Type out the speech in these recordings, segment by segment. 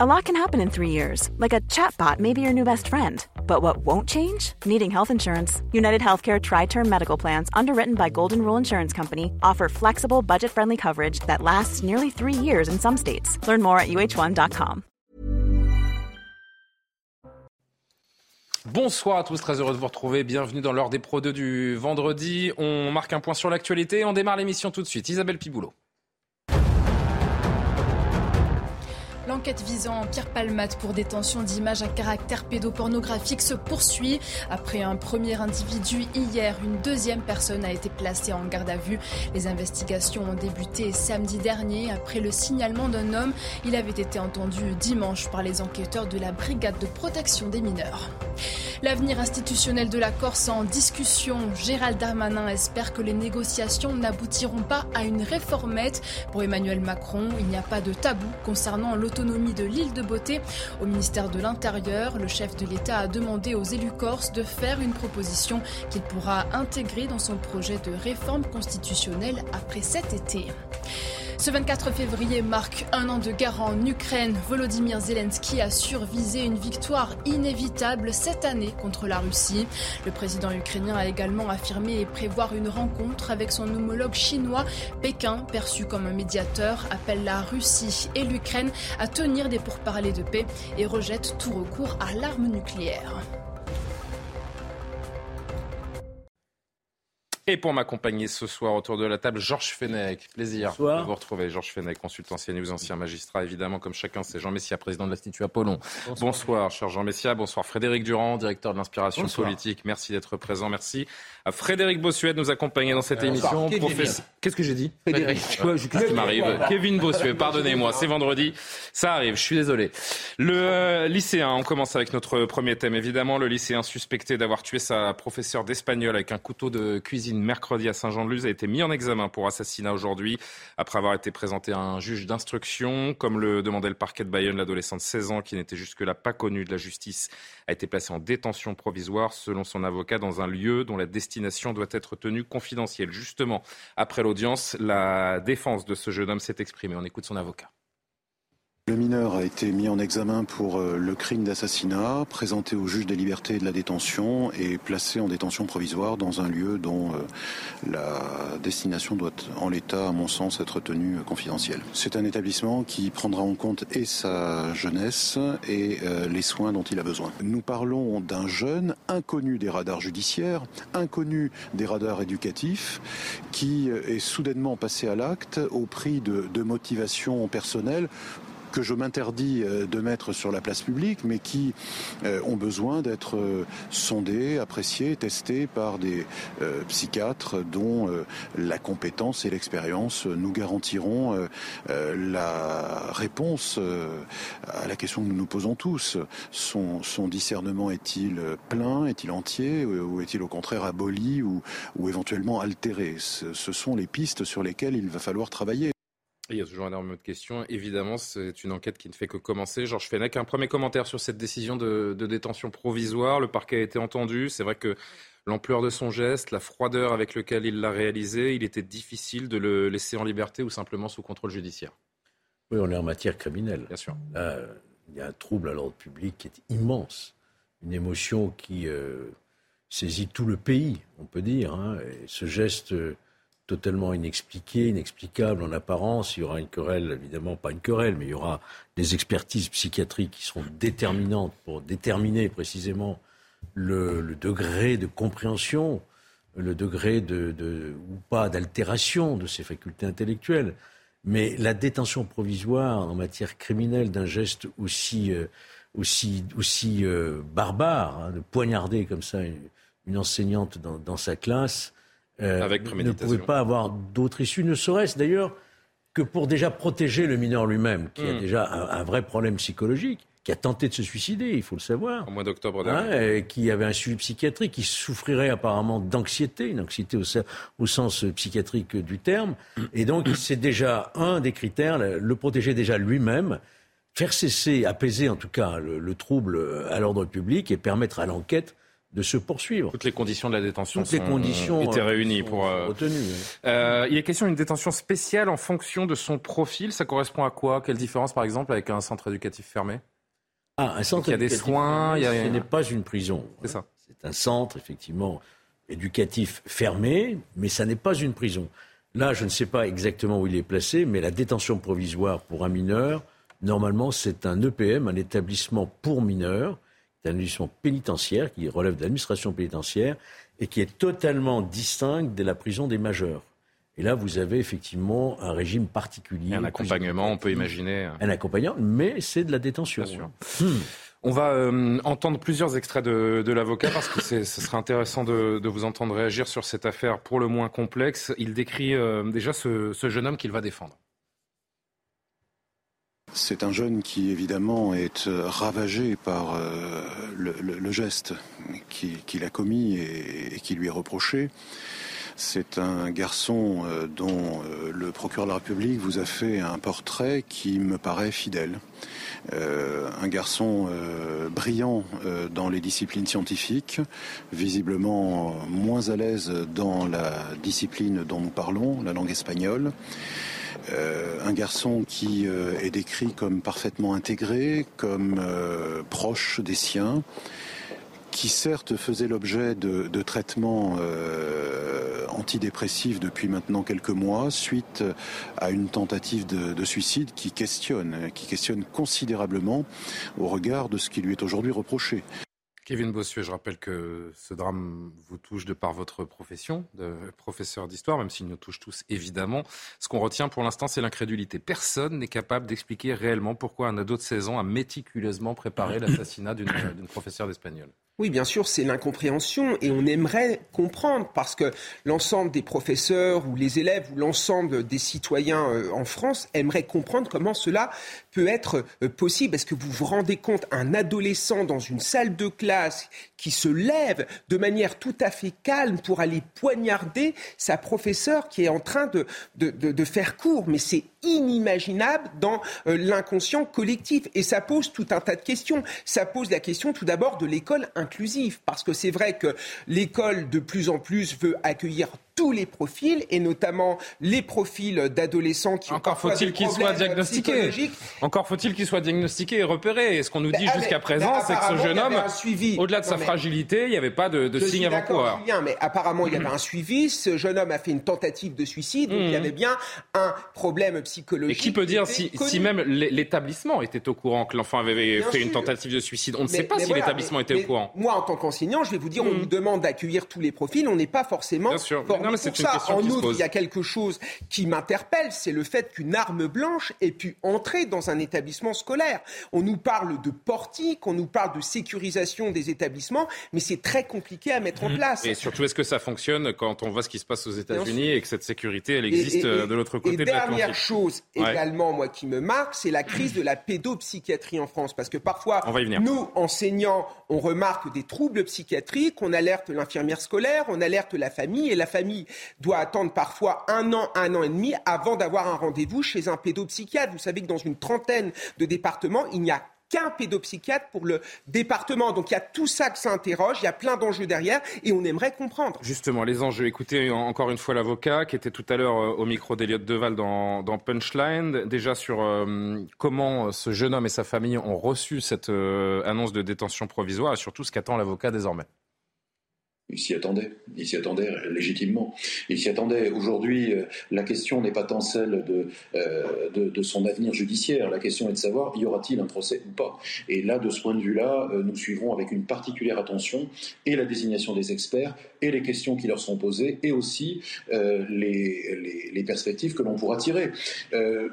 A lot can happen in three years, like a chatbot may be your new best friend. But what won't change? Needing health insurance. United Healthcare Tri Term Medical Plans, underwritten by Golden Rule Insurance Company, offer flexible, budget friendly coverage that lasts nearly three years in some states. Learn more at uh1.com. Bonsoir à tous, très heureux de vous retrouver. Bienvenue dans l'heure des Pro 2 du vendredi. On marque un point sur l'actualité. On démarre l'émission tout de suite. Isabelle Piboulot. L'enquête visant Pierre Palmate pour détention d'images à caractère pédopornographique se poursuit. Après un premier individu hier, une deuxième personne a été placée en garde à vue. Les investigations ont débuté samedi dernier après le signalement d'un homme. Il avait été entendu dimanche par les enquêteurs de la brigade de protection des mineurs. L'avenir institutionnel de la Corse en discussion. Gérald Darmanin espère que les négociations n'aboutiront pas à une réformette. Pour Emmanuel Macron, il n'y a pas de tabou concernant l'autonomie de l'île de Beauté. Au ministère de l'Intérieur, le chef de l'État a demandé aux élus corses de faire une proposition qu'il pourra intégrer dans son projet de réforme constitutionnelle après cet été. Ce 24 février marque un an de guerre en Ukraine. Volodymyr Zelensky a survisé une victoire inévitable cette année contre la Russie. Le président ukrainien a également affirmé prévoir une rencontre avec son homologue chinois. Pékin, perçu comme un médiateur, appelle la Russie et l'Ukraine à tenir des pourparlers de paix et rejette tout recours à l'arme nucléaire. Et pour m'accompagner ce soir autour de la table, Georges Fenech. Plaisir de vous retrouver. Georges Fenech, consultant CNews, ancien magistrat, évidemment, comme chacun, c'est Jean Messia, président de l'Institut Apollon. Bonsoir, Bonsoir cher Jean Messia. Bonsoir, Frédéric Durand, directeur de l'inspiration politique. Merci d'être présent. Merci à Frédéric Bossuet de nous accompagner dans cette émission. Qu'est-ce que j'ai dit Frédéric. Qu'est-ce qui m'arrive Kevin Bossuet, pardonnez-moi, c'est vendredi. Ça arrive, je suis désolé. Le euh, lycéen, on commence avec notre premier thème, évidemment. Le lycéen suspecté d'avoir tué sa professeure d'espagnol avec un couteau de cuisine mercredi à Saint-Jean-de-Luz a été mis en examen pour assassinat aujourd'hui après avoir été présenté à un juge d'instruction. Comme le demandait le parquet de Bayonne, l'adolescent de 16 ans qui n'était jusque-là pas connu de la justice a été placé en détention provisoire selon son avocat dans un lieu dont la destination doit être tenue confidentielle. Justement, après l'audience, la défense de ce jeune homme s'est exprimée. On écoute son avocat. Le mineur a été mis en examen pour euh, le crime d'assassinat, présenté au juge des libertés et de la détention et placé en détention provisoire dans un lieu dont euh, la destination doit, en l'état, à mon sens, être tenue confidentielle. C'est un établissement qui prendra en compte et sa jeunesse et euh, les soins dont il a besoin. Nous parlons d'un jeune inconnu des radars judiciaires, inconnu des radars éducatifs, qui est soudainement passé à l'acte au prix de, de motivations personnelles que je m'interdis euh, de mettre sur la place publique, mais qui euh, ont besoin d'être euh, sondés, appréciés, testés par des psychiatres dont la compétence et l'expérience nous garantiront la réponse à la question que nous nous posons tous. Son, son discernement est-il plein, est-il entier, ou est-il au contraire aboli ou, ou éventuellement altéré? Ce, ce sont les pistes sur lesquelles il va falloir travailler. Il y a toujours énormément de questions. Évidemment, c'est une enquête qui ne fait que commencer. Georges Fenech, un premier commentaire sur cette décision de, détention provisoire. Le parquet a été entendu. C'est vrai que l'ampleur de son geste, la froideur avec laquelle il l'a réalisé, il était difficile de le laisser en liberté ou simplement sous contrôle judiciaire. Oui, on est en matière criminelle. Bien sûr. Là, il y a un trouble à l'ordre public qui est immense. Une émotion qui euh, saisit tout le pays, on peut dire. Hein. Et ce geste totalement inexpliqué, inexplicable en apparence. Il y aura une querelle, évidemment pas une querelle, mais il y aura des expertises psychiatriques qui seront déterminantes pour déterminer précisément le, degré de compréhension, le degré de, ou pas d'altération de ses facultés intellectuelles. Mais la détention provisoire en matière criminelle d'un geste aussi, euh, aussi, aussi euh, barbare, hein, de poignarder comme ça une, enseignante dans sa classe, euh, ne pouvait pas avoir d'autre issue, ne serait-ce d'ailleurs que pour déjà protéger le mineur lui-même, qui a hmm. déjà un, vrai problème psychologique, qui a tenté de se suicider, il faut le savoir. Au mois d'octobre dernier. qui avait un suivi psychiatrique, qui souffrirait apparemment d'anxiété, une anxiété au, sens psychiatrique du terme. Et donc, c'est déjà un des critères, le, protéger déjà lui-même, faire cesser, apaiser en tout cas le trouble à l'ordre public et permettre à l'enquête de se poursuivre. Toutes les conditions de la détention Toutes les conditions étaient réunies pour retenues. il y a question d'une détention spéciale en fonction de son profil. Ça correspond à quoi? Quelle différence, par exemple, avec un centre éducatif fermé? Ah, un centre. Il y a des soins. il y a... Ce n'est pas une prison. C'est ça. C'est un centre, effectivement, éducatif fermé, mais ça n'est pas une prison. Là, je ne sais pas exactement où il est placé, mais la détention provisoire pour un mineur, normalement, c'est un EPM, un établissement pour mineurs, établissement pénitentiaire qui relève de l'administration pénitentiaire et qui est totalement distinct de la prison des majeurs. Et là, vous avez effectivement un régime particulier. Un accompagnement, on peut imaginer. Un accompagnement, mais c'est de la détention. Bien sûr. Hmm. On va euh, entendre plusieurs extraits de, l'avocat parce que ce serait intéressant de, vous entendre réagir sur cette affaire pour le moins complexe. Il décrit euh, déjà ce, jeune homme qu'il va défendre. C'est un jeune qui évidemment est euh, ravagé par le, geste qu'il a commis et, qui lui est reproché. C'est un garçon dont le procureur de la République vous a fait un portrait qui me paraît fidèle. Euh, un garçon euh, brillant euh, dans les disciplines scientifiques, visiblement moins à l'aise dans la discipline dont nous parlons, la langue espagnole. Un garçon qui est décrit comme parfaitement intégré, comme proche des siens, qui certes faisait l'objet de, traitements euh, antidépressifs depuis maintenant quelques mois, suite à une tentative de, suicide qui questionne, qui questionne considérablement au regard de ce qui lui est aujourd'hui reproché. Kevin Bossuet, je rappelle que ce drame vous touche de par votre profession de professeur d'histoire, même s'il nous touche tous évidemment. Ce qu'on retient pour l'instant, c'est l'incrédulité. Personne n'est capable d'expliquer réellement pourquoi un ado de 16 ans a méticuleusement préparé l'assassinat d'une professeure d'espagnol. Oui, bien sûr, c'est l'incompréhension et on aimerait comprendre parce que l'ensemble des professeurs ou les élèves ou l'ensemble des citoyens euh, en France aimeraient comprendre comment cela peut être euh, possible. Est-ce que vous vous rendez compte, un adolescent dans une salle de classe qui se lève de manière tout à fait calme pour aller poignarder sa professeure qui est en train de, faire cours. Mais c'est inimaginable dans euh, l'inconscient collectif. Et ça pose tout un tas de questions. Ça pose la question tout d'abord de l'école inclusive. Parce que c'est vrai que l'école de plus en plus veut accueillir tous les profils et notamment les profils d'adolescents qui encore faut-il qu'ils soient diagnostiqués. encore faut-il qu'ils soient diagnostiqués et repérés. Et ce qu'on nous dit jusqu'à présent c'est que ce jeune homme au-delà de sa fragilité il n'y avait pas de, de signe avant-coureur mais apparemment il y avait un suivi. Ce jeune homme a fait une tentative de suicide donc il y mmh. avait bien un problème psychologique et qui peut dire si, si, même l'établissement était au courant que l'enfant avait fait une tentative de suicide? On ne sait pas si l'établissement était au courant. moi en tant qu'enseignant je vais vous dire on mmh. nous demande d'accueillir tous les profils. On n'est pas forcément pour ça, en outre, il y a quelque chose qui m'interpelle, c'est le fait qu'une arme blanche ait pu entrer dans un établissement scolaire. On nous parle de portique, on nous parle de sécurisation des établissements, mais c'est très compliqué à mettre en mmh. place. Et surtout, est-ce que ça fonctionne quand on voit ce qui se passe aux États-Unis et que cette sécurité, elle existe euh, de l'autre côté et dernière chose également, moi, qui me marque, c'est la crise de la pédopsychiatrie en France. Parce que parfois, nous, enseignants, on remarque des troubles psychiatriques, on alerte l'infirmière scolaire, on alerte la famille, et la famille doit attendre parfois un an, un an et demi avant d'avoir un rendez-vous chez un pédopsychiatre. Vous savez que dans une trentaine de départements, il n'y a qu'un pédopsychiatre pour le département. Donc il y a tout ça que ça interroge, il y a plein d'enjeux derrière et on aimerait comprendre. Justement, les enjeux. Écoutez encore une fois l'avocat qui était tout à l'heure euh, au micro d'Eliott Deval dans, Punchline, déjà sur euh, comment ce jeune homme et sa famille ont reçu cette euh, annonce de détention provisoire et surtout ce qu'attend l'avocat désormais. Il s'y attendait, il s'y attendait légitimement. Il s'y attendait. Aujourd'hui, euh, la question n'est pas tant celle euh, de, de, son avenir judiciaire. La question est de savoir y aura-t-il un procès ou pas? Et là, de ce point de vue-là, euh, nous suivrons avec une particulière attention et la désignation des experts et les questions qui leur sont posées et aussi les, les, perspectives que l'on pourra tirer.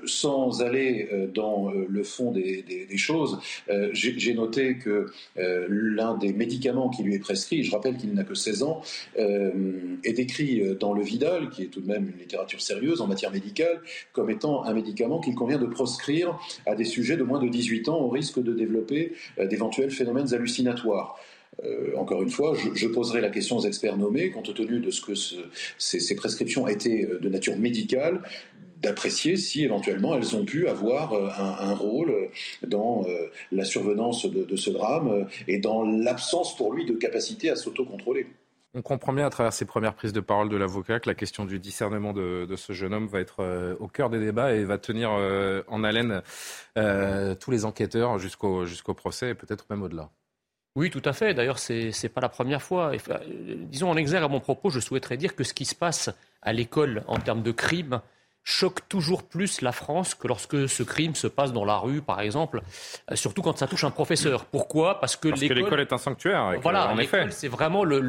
sans aller dans le fond des, des choses, j'ai noté que l'un des médicaments qui lui est prescrit, je rappelle qu'il n'a que 16 ans, euh, est décrit euh, dans le Vidal, qui est tout de même une littérature sérieuse en matière médicale, comme étant un médicament qu'il convient de proscrire à des sujets de moins de 18 ans au risque de développer euh, d'éventuels phénomènes hallucinatoires. encore une fois, je, poserai la question aux experts nommés, compte tenu de ce que ces, prescriptions étaient de nature médicale, d'apprécier si éventuellement elles ont pu avoir un, rôle dans la survenance de, ce drame et dans l'absence pour lui de capacité à s'autocontrôler. On comprend bien à travers ces premières prises de parole de l'avocat que la question du discernement de, ce jeune homme va être au cœur des débats et va tenir en haleine tous les enquêteurs jusqu'au jusqu'au procès et peut-être même au-delà. Oui, tout à fait. D'ailleurs, ce n'est pas la première fois. Euh, disons en exergue à mon propos, je souhaiterais dire que ce qui se passe à l'école en termes de crime choque toujours plus la France que lorsque ce crime se passe dans la rue, par exemple, euh, surtout quand ça touche un professeur. Pourquoi? Parce que l'école est un sanctuaire. voilà, en effet. C'est vraiment le,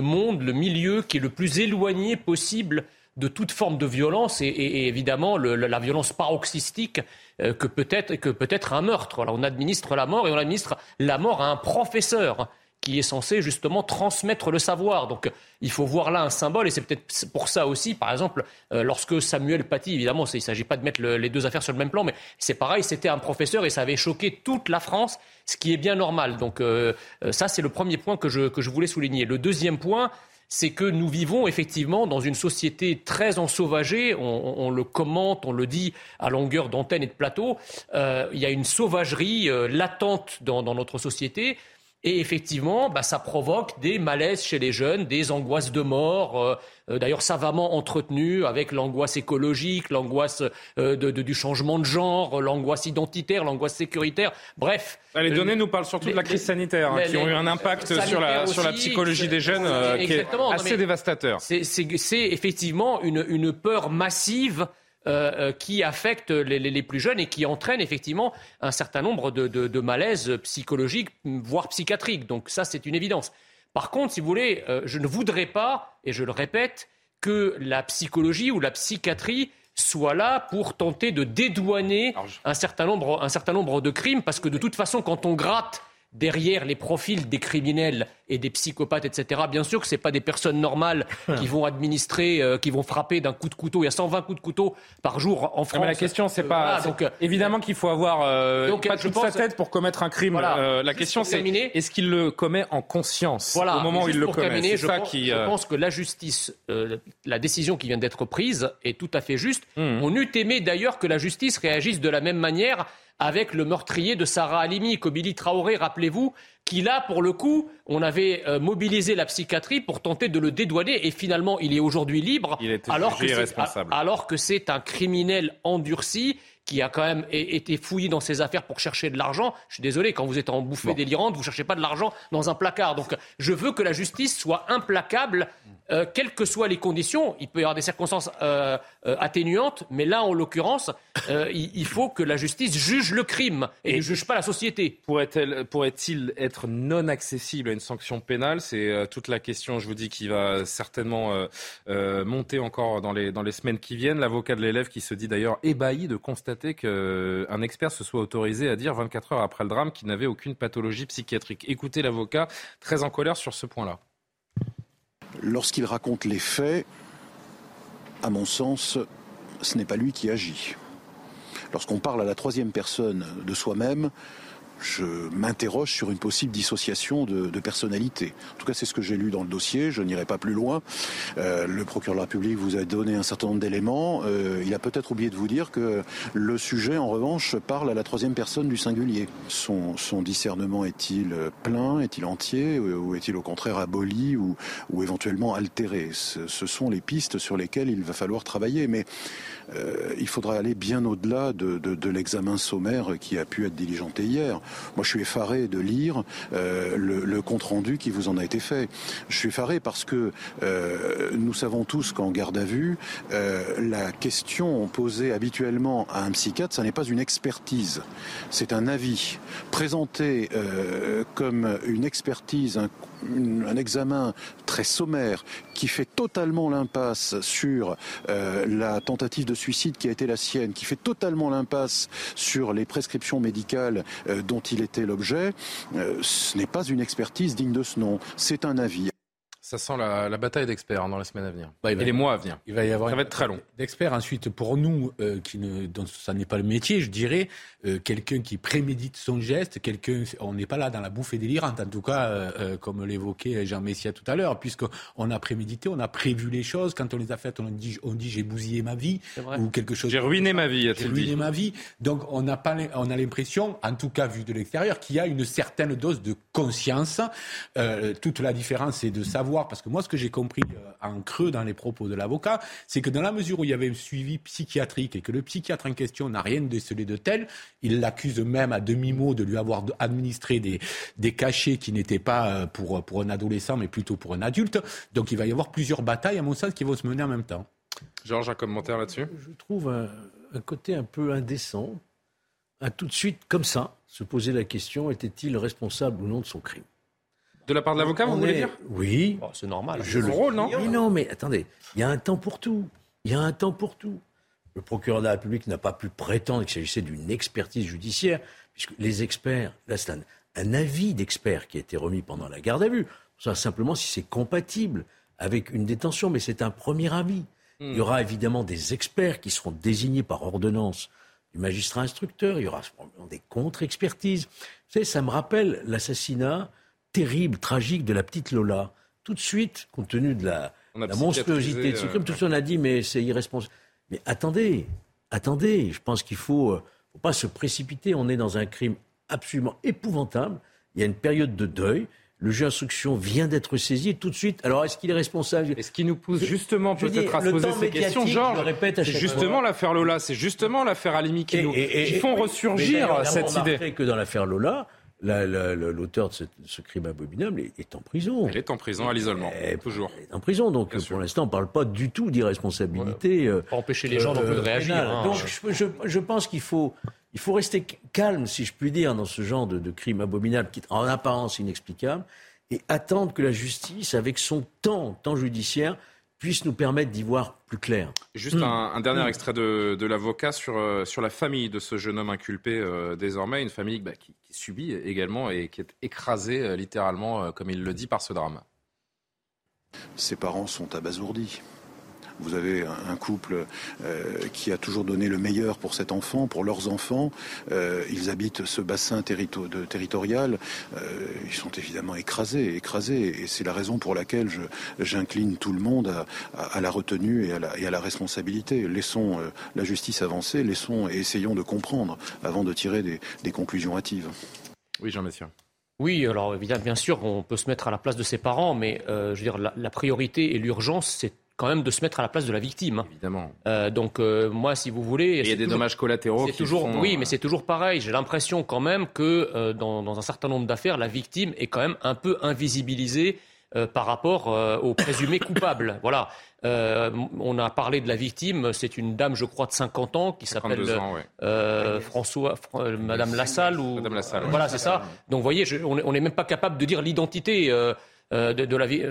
monde, le milieu qui est le plus éloigné possible de toute forme de violence et, évidemment la violence paroxystique euh, que peut-être que peut-être un meurtre. on administre la mort et on administre la mort à un professeur qui est censé justement transmettre le savoir. Donc il faut voir là un symbole, et c'est peut-être pour ça aussi, par exemple, euh, lorsque Samuel Paty, évidemment, il ne s'agit pas de mettre les deux affaires sur le même plan, mais c'est pareil, c'était un professeur et ça avait choqué toute la France, ce qui est bien normal. Donc euh, ça, c'est le premier point que je, que je voulais souligner. Le deuxième point, c'est que nous vivons effectivement dans une société très ensauvagée. On, on le commente, on le dit à longueur d'antenne et de plateau. Euh, il y a une sauvagerie euh, latente dans, dans, notre société. Et effectivement, bah, ça provoque des malaises chez les jeunes, des angoisses de mort, euh, euh, d'ailleurs savamment entretenues avec l'angoisse écologique, l'angoisse euh, du changement de genre, l'angoisse identitaire, l'angoisse sécuritaire. Bref. Les données nous parlent surtout de la crise sanitaire, hein, qui ont eu un impact sur la, sur la psychologie des jeunes qui est assez dévastateur. C'est effectivement une, une peur massive euh, euh, qui affectent les, plus jeunes et qui entraînent effectivement un certain nombre de, malaises psychologiques, voire psychiatriques. Donc ça, c'est une évidence. Par contre, si vous voulez, euh, je ne voudrais pas, et je le répète, que la psychologie ou la psychiatrie soit là pour tenter de dédouaner un certain nombre de crimes, parce que de toute façon, quand on gratte derrière les profils des criminels et des psychopathes, etc. Bien sûr que ce pas des personnes normales qui vont administrer, euh, qui vont frapper d'un coup de couteau. Il y a 120 coups de couteau par jour en France. mais la question, c'est pas. donc, euh, évidemment qu'il faut avoir euh, pas toute sa tête pour commettre un crime. la question, c'est est-ce qu'il le commet en conscience voilà, au moment où il le commet? je, pense, qui, je pense que la justice, la décision qui vient d'être prise est tout à fait juste. Mmh. On eût aimé d'ailleurs que la justice réagisse de la même manière avec le meurtrier de Sarah Halimi, Kobili Traoré, rappelez-vous, qui là, pour le coup, on avait euh, mobilisé la psychiatrie pour tenter de le dédouaner et finalement il est aujourd'hui libre alors, que alors que c'est un criminel endurci qui a quand même été fouillé dans ses affaires pour chercher de l'argent. Je suis désolé, quand vous êtes en bouffée délirante, vous ne cherchez pas de l'argent dans un placard. Donc je veux que la justice soit implacable euh, quelles que soient les conditions, il peut y avoir des circonstances euh, euh, atténuantes, mais là, en l'occurrence, il, faut que la justice juge le crime et, ne juge pas la société. Pourrait-il être non accessible à une sanction pénale? C'est toute la question, je vous dis, qui va certainement monter encore dans les, dans les semaines qui viennent. L'avocat de l'élève qui se dit d'ailleurs ébahi de constater qu'un expert se soit autorisé à dire 24 heures après le drame qu'il n'avait aucune pathologie psychiatrique. Écoutez l'avocat, très en colère sur ce point-là. Lorsqu'il raconte les faits, à mon sens, ce n'est pas lui qui agit. Lorsqu'on parle à la troisième personne de soi-même, je m'interroge sur une possible dissociation de, personnalité. En tout cas, c'est ce que j'ai lu dans le dossier. Je n'irai pas plus loin. Euh, le procureur de la République vous a donné un certain nombre d'éléments. Euh, il a peut-être oublié de vous dire que le sujet, en revanche, parle à la troisième personne du singulier. Son, discernement est-il plein, est-il entier, ou est-il au contraire aboli ou, éventuellement altéré? Ce, sont les pistes sur lesquelles il va falloir travailler. Mais euh, il faudra aller bien au-delà de l'examen sommaire qui a pu être diligenté hier. Moi, je suis effaré de lire euh, le, compte-rendu qui vous en a été fait. Je suis effaré parce que euh, nous savons tous qu'en garde à vue, euh, la question posée habituellement à un psychiatre, ça n'est pas une expertise, c'est un avis présenté comme une expertise, un un examen très sommaire qui fait totalement l'impasse sur euh, la tentative de suicide qui a été la sienne, qui fait totalement l'impasse sur les prescriptions médicales euh, dont il était l'objet, euh, ce n'est pas une expertise digne de ce nom, c'est un avis. Ça sent la, bataille d'experts dans la semaine à venir. Bah, et les mois à venir. Il va y avoir ça va être très long. D'experts. Ensuite, pour nous, euh, qui ne, dont ça n'est pas le métier, je dirais, euh, quelqu'un qui prémédite son geste, quelqu'un, on n'est pas là dans la bouffée délirante, en tout cas, euh, comme l'évoquait Jean Messia tout à l'heure, puisqu'on a prémédité, on a prévu les choses. Quand on les a faites, on dit, on dit j'ai bousillé ma vie ou quelque chose. J'ai ruiné ma vie, J'ai ruiné ma vie. Donc, on n'a pas, on a l'impression, en tout cas vu de l'extérieur, qu'il y a une certaine dose de conscience. toute la différence, c'est de savoir, parce que moi, ce que j'ai compris euh, en creux dans les propos de l'avocat, c'est que dans la mesure où il y avait un suivi psychiatrique et que le psychiatre en question n'a rien décelé de tel, il l'accuse même à demi-mot de lui avoir administré des, des cachets qui n'étaient pas euh, pour, pour un adolescent, mais plutôt pour un adulte. Donc il va y avoir plusieurs batailles, à mon sens, qui vont se mener en même temps. Georges, un commentaire là-dessus? Je trouve un, un côté un peu indécent à tout de suite, comme ça, se poser la question était-il responsable ou non de son crime? De la part de l'avocat, vous voulez dire? Oui. Oh, c'est normal. Je le rôle, non? Mais non, mais attendez, il y a un temps pour tout. Il y a un temps pour tout. Le procureur de la République n'a pas pu prétendre qu'il s'agissait d'une expertise judiciaire, puisque les experts, là c'est un, avis d'expert qui a été remis pendant la garde à vue. Ça, simplement si c'est compatible avec une détention, mais c'est un premier avis. Il y hmm. aura évidemment des experts qui seront désignés par ordonnance du magistrat instructeur, il y aura des contre-expertises. Vous savez, ça me rappelle l'assassinat terrible, tragique de la petite Lola. Tout de suite, compte tenu de la, monstruosité de ce crime, tout le monde a dit mais c'est irresponsable. Mais attendez, attendez, je pense qu'il faut, euh, faut pas se précipiter. On est dans un crime absolument épouvantable. Il y a une période de deuil. Le juge d'instruction vient d'être saisi tout de suite. Alors, est-ce qu'il est responsable? Et ce qui nous pousse justement peut-être à se poser ces questions, Georges, c'est justement l'affaire Lola, c'est justement l'affaire Alimi qui, nous, qui font ressurgir cette idée. que dans l'affaire Lola, l'auteur de ce, crime abominable est, en prison. Elle est en prison à l'isolement, toujours. Elle est en prison, donc pour l'instant, on ne parle pas du tout d'irresponsabilité. Euh, empêcher les gens euh, de réagir. Hein. Donc je, pense qu'il faut, il faut rester calme, si je puis dire, dans ce genre de, de crime abominable qui est en apparence inexplicable, et attendre que la justice, avec son temps, temps judiciaire, puisse nous permettre d'y voir plus clair. Juste hmm. un, dernier hmm. extrait de, l'avocat sur, euh, sur la famille de ce jeune homme inculpé euh, désormais, une famille bah, qui, subit également et qui est écrasée euh, littéralement, comme il le dit, par ce drame. Ses parents sont abasourdis. Vous avez un couple euh, qui a toujours donné le meilleur pour cet enfant, pour leurs enfants. Euh, ils habitent ce bassin territorial. Euh, ils sont évidemment écrasés, écrasés. Et c'est la raison pour laquelle j'incline tout le monde à, la retenue et à la, responsabilité. Laissons la justice avancer, laissons et essayons de comprendre avant de tirer des, conclusions hâtives. Oui, Jean Messia. Oui, alors évidemment, bien sûr, on peut se mettre à la place de ses parents, mais je veux dire, la priorité et l'urgence, c'est quand même de se mettre à la place de la victime. Évidemment. Euh, donc euh, moi, si vous voulez, il y a des dommages collatéraux. C'est toujours, oui, mais c'est toujours pareil. J'ai l'impression quand même que euh, dans, un certain nombre d'affaires, la victime est quand même un peu invisibilisée par rapport aux présumés coupables. Voilà. on a parlé de la victime, c'est une dame, je crois, de 50 ans qui s'appelle François, Madame Lassalle ou Madame Lassalle. Voilà, c'est ça. Donc, vous voyez, on n'est même pas capable de dire l'identité. Euh,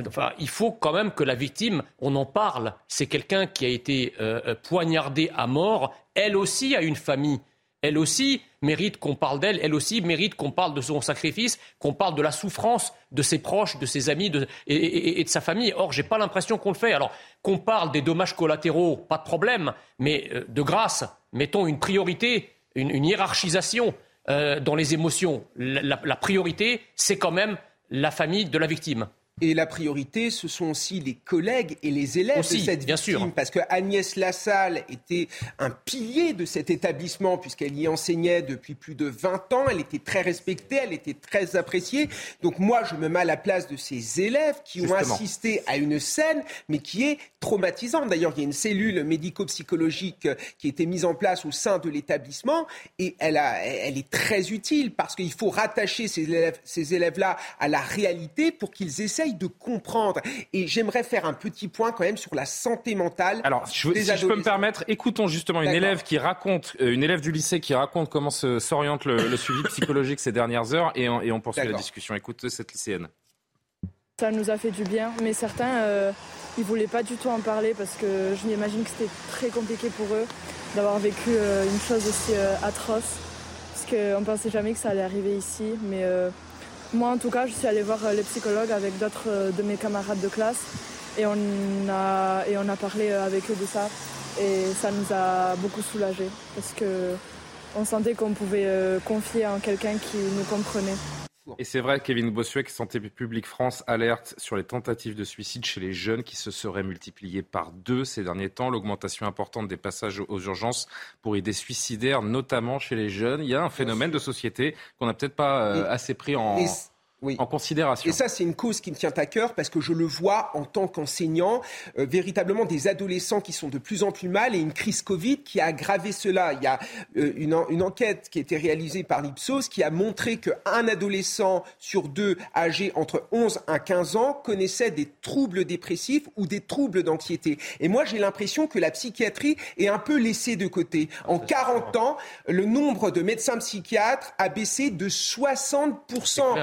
enfin, il faut quand même que la victime, on en parle. C'est quelqu'un qui a été euh, euh, poignardé à mort. Elle aussi a une famille. Elle aussi mérite qu'on parle d'elle. Elle aussi mérite qu'on parle de son sacrifice, qu'on parle de la souffrance de ses proches, de ses amis et, de sa famille. Or, j'ai pas l'impression qu'on le fait. Alors, qu'on parle des dommages collatéraux, pas de problème. Mais de grâce, mettons une priorité, une, hiérarchisation dans les émotions. la priorité, c'est quand même la famille de la victime. Et la priorité, ce sont aussi les collègues et les élèves de cette bien victime. Sûr. Parce que Agnès Lassalle était un pilier de cet établissement, puisqu'elle y enseignait depuis plus de 20 ans. Elle était très respectée, elle était très appréciée. Donc moi, je me mets à la place de ces élèves qui ont assisté à une scène, mais qui est traumatisante. D'ailleurs, il y a une cellule médico-psychologique qui a été mise en place au sein de l'établissement, et elle, a, elle est très utile, parce qu'il faut rattacher ces élèves-là ces élèves à la réalité pour qu'ils essayent de comprendre. Et j'aimerais faire un petit point quand même sur la santé mentale. Alors, si je peux me permettre, écoutons justement une élève qui raconte, euh, une élève du lycée qui raconte comment s'oriente le, suivi psychologique ces dernières heures, et on, et on poursuit la discussion. Écoutez cette lycéenne. Ça nous a fait du bien, mais certains, euh, ils voulaient pas du tout en parler parce que je m'imagine que c'était très compliqué pour eux d'avoir vécu euh, une chose aussi atroce. Parce qu'on pensait jamais que ça allait arriver ici, mais moi, en tout cas, je suis allée voir les psychologues avec d'autres de mes camarades de classe et on a, et on a parlé avec eux de ça. Et ça nous a beaucoup soulagés parce qu'on sentait qu'on pouvait confier en quelqu'un qui nous comprenait. Et c'est vrai, Kevin Bossuet, Santé publique France alerte sur les tentatives de suicide chez les jeunes qui se seraient multipliées par deux ces derniers temps. L'augmentation importante des passages aux urgences pour idées suicidaires, notamment chez les jeunes. Il y a un phénomène de société qu'on n'a peut-être pas euh, assez pris en oui. en considération. Et ça, c'est une cause qui me tient à cœur parce que je le vois en tant qu'enseignant, euh, véritablement des adolescents qui sont de plus en plus mal et une crise Covid qui a aggravé cela. Il y a euh, une, une, enquête qui a été réalisée par l'Ipsos qui a montré qu'un adolescent sur deux âgé entre 11 et 15 ans connaissait des troubles dépressifs ou des troubles d'anxiété. Et moi, j'ai l'impression que la psychiatrie est un peu laissée de côté. En 40 ans, le nombre de médecins psychiatres a baissé de 60%.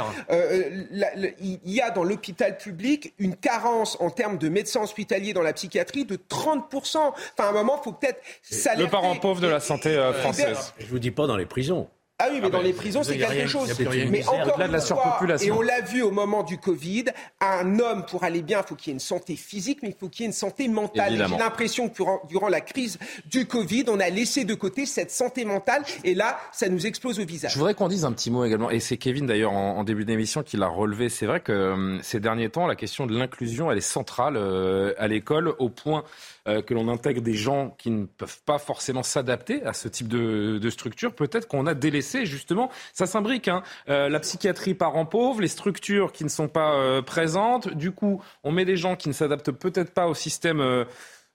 Euh, il y a dans l'hôpital public une carence en termes de médecins hospitaliers dans la psychiatrie de 30%. Enfin, à un moment, il faut peut-être s'alerter. Le parent pauvre de la santé euh, française. Je ne vous dis pas dans les prisons. Ah oui, mais ah dans les prisons, c'est quelque chose. Mais encore de la surpopulation. Et on l'a vu au moment du Covid, un homme, pour aller bien, il faut qu'il y ait une santé physique, mais il faut qu'il y ait une santé mentale. J'ai l'impression que durant, la crise du Covid, on a laissé de côté cette santé mentale, et là, ça nous explose au visage. Je voudrais qu'on dise un petit mot également, et c'est Kevin d'ailleurs en, début d'émission qui l'a relevé. C'est vrai que euh, ces derniers temps, la question de l'inclusion, elle est centrale euh, à l'école, au point euh, que l'on intègre des gens qui ne peuvent pas forcément s'adapter à ce type de, structure, peut-être qu'on a délaissé justement, ça s'imbrique, hein, euh, la psychiatrie parent pauvre, les structures qui ne sont pas euh, présentes, du coup on met des gens qui ne s'adaptent peut-être pas au système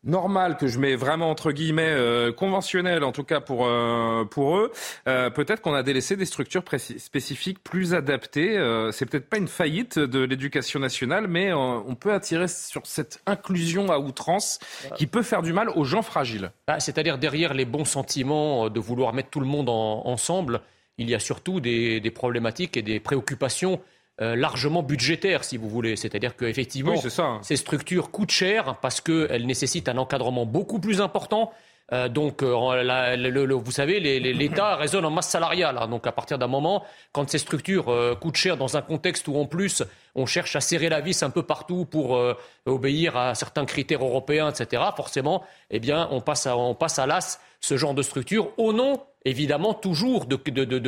normal que je mets vraiment entre guillemets euh, conventionnel en tout cas pour euh, pour eux euh, peut-être qu'on a délaissé des structures spécifiques plus adaptées c'est peut-être pas une faillite de l'éducation nationale mais on peut attirer sur cette inclusion à outrance qui peut faire du mal aux gens fragiles. Bah, c'est-à-dire derrière les bons sentiments de vouloir mettre tout le monde ensemble il y a surtout des problématiques et des préoccupations euh, largement budgétaire, si vous voulez. C'est-à-dire qu'effectivement, hein. ces structures coûtent cher parce qu'elles nécessitent un encadrement beaucoup plus important. Euh, donc, euh, vous savez, l'État raisonne en masse salariale. Hein. donc, à partir d'un moment, quand ces structures coûtent cher dans un contexte où, en plus, on cherche à serrer la vis un peu partout pour obéir à certains critères européens, etc., forcément, eh bien, on passe à, on passe à l'as ce genre de structure au nom, évidemment, toujours de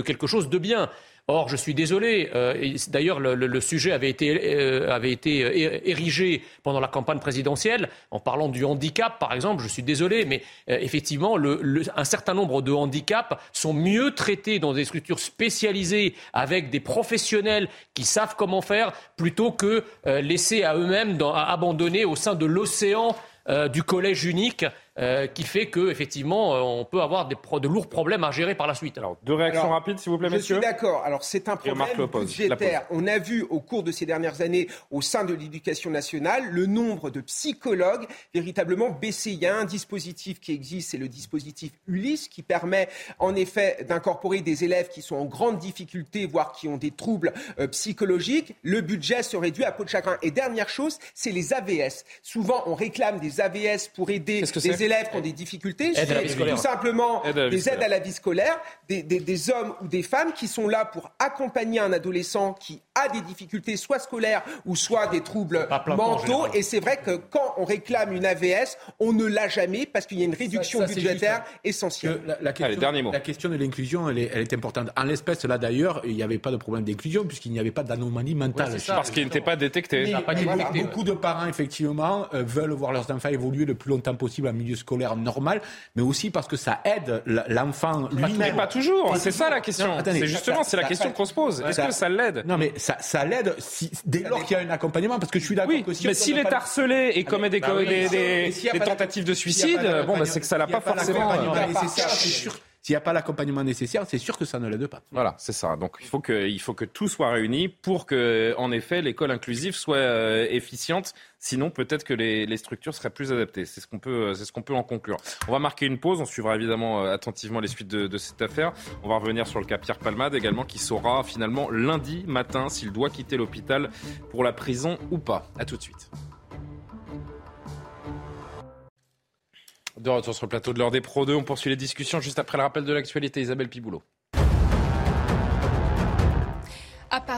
quelque chose de bien. Or, je suis désolé, euh, d'ailleurs le, sujet avait été, euh, euh, érigé pendant la campagne présidentielle en parlant du handicap, par exemple. Je suis désolé, mais effectivement, un certain nombre de handicaps sont mieux traités dans des structures spécialisées avec des professionnels qui savent comment faire plutôt que laissés à eux-mêmes abandonnés au sein de l'océan du collège unique euh, qui fait que effectivement euh, on peut avoir des de lourds problèmes à gérer par la suite. Alors deux réactions rapides s'il vous plaît messieurs. Je suis d'accord. Alors c'est un problème budgétaire. On a vu au cours de ces dernières années au sein de l'éducation nationale le nombre de psychologues véritablement baisser. Il y a un dispositif qui existe, c'est le dispositif Ulysse qui permet en effet d'incorporer des élèves qui sont en grande difficulté, voire qui ont des troubles euh, psychologiques. Le budget se réduit à peau de chagrin. Et dernière chose, c'est les AVS. Souvent on réclame des AVS pour aider les élèves qui ont des difficultés, tout simplement des aides à la vie scolaire, des, des, hommes ou des femmes qui sont là pour accompagner un adolescent qui a des difficultés soit scolaires ou soit des troubles mentaux. Et c'est vrai que quand on réclame une AVS, on ne l'a jamais parce qu'il y a une réduction budgétaire essentielle. La, question, dernier mot. la, question, de l'inclusion, elle, elle est, importante. En l'espèce, là d'ailleurs, il n'y avait pas de problème d'inclusion puisqu'il n'y avait pas d'anomalie mentale. parce qu'il n'était pas détecté. Beaucoup de parents, effectivement, euh, veulent voir leurs enfants évoluer le plus longtemps possible en milieu scolaire normal, mais aussi parce que ça aide l'enfant lui-même. Mais pas toujours, c'est ça la question. C'est justement, c'est la question qu'on se pose. Est-ce que ça l'aide Non, mais ça, ça l'aide si, dès lors qu'il y a un accompagnement, parce que je suis d'accord oui, mais s'il est harcelé et commet des, bah tentatives de suicide, bon, bah, c'est que ça l'a pas forcément. S'il n'y a pas l'accompagnement nécessaire, c'est sûr que ça ne l'aide pas. Voilà, c'est ça. Donc il faut que, il faut que tout soit réuni pour que, en effet, l'école inclusive soit euh, efficiente. Sinon, peut-être que les, les, structures seraient plus adaptées. C'est ce qu'on peut, c'est ce qu'on peut en conclure. On va marquer une pause. On suivra évidemment euh, attentivement les suites de, de, cette affaire. On va revenir sur le cas Pierre Palmade également, qui saura finalement lundi matin s'il doit quitter l'hôpital pour la prison ou pas. À tout de suite. De retour sur le plateau de l'heure des Pro 2, on poursuit les discussions juste après le rappel de l'actualité. Isabelle Piboulot.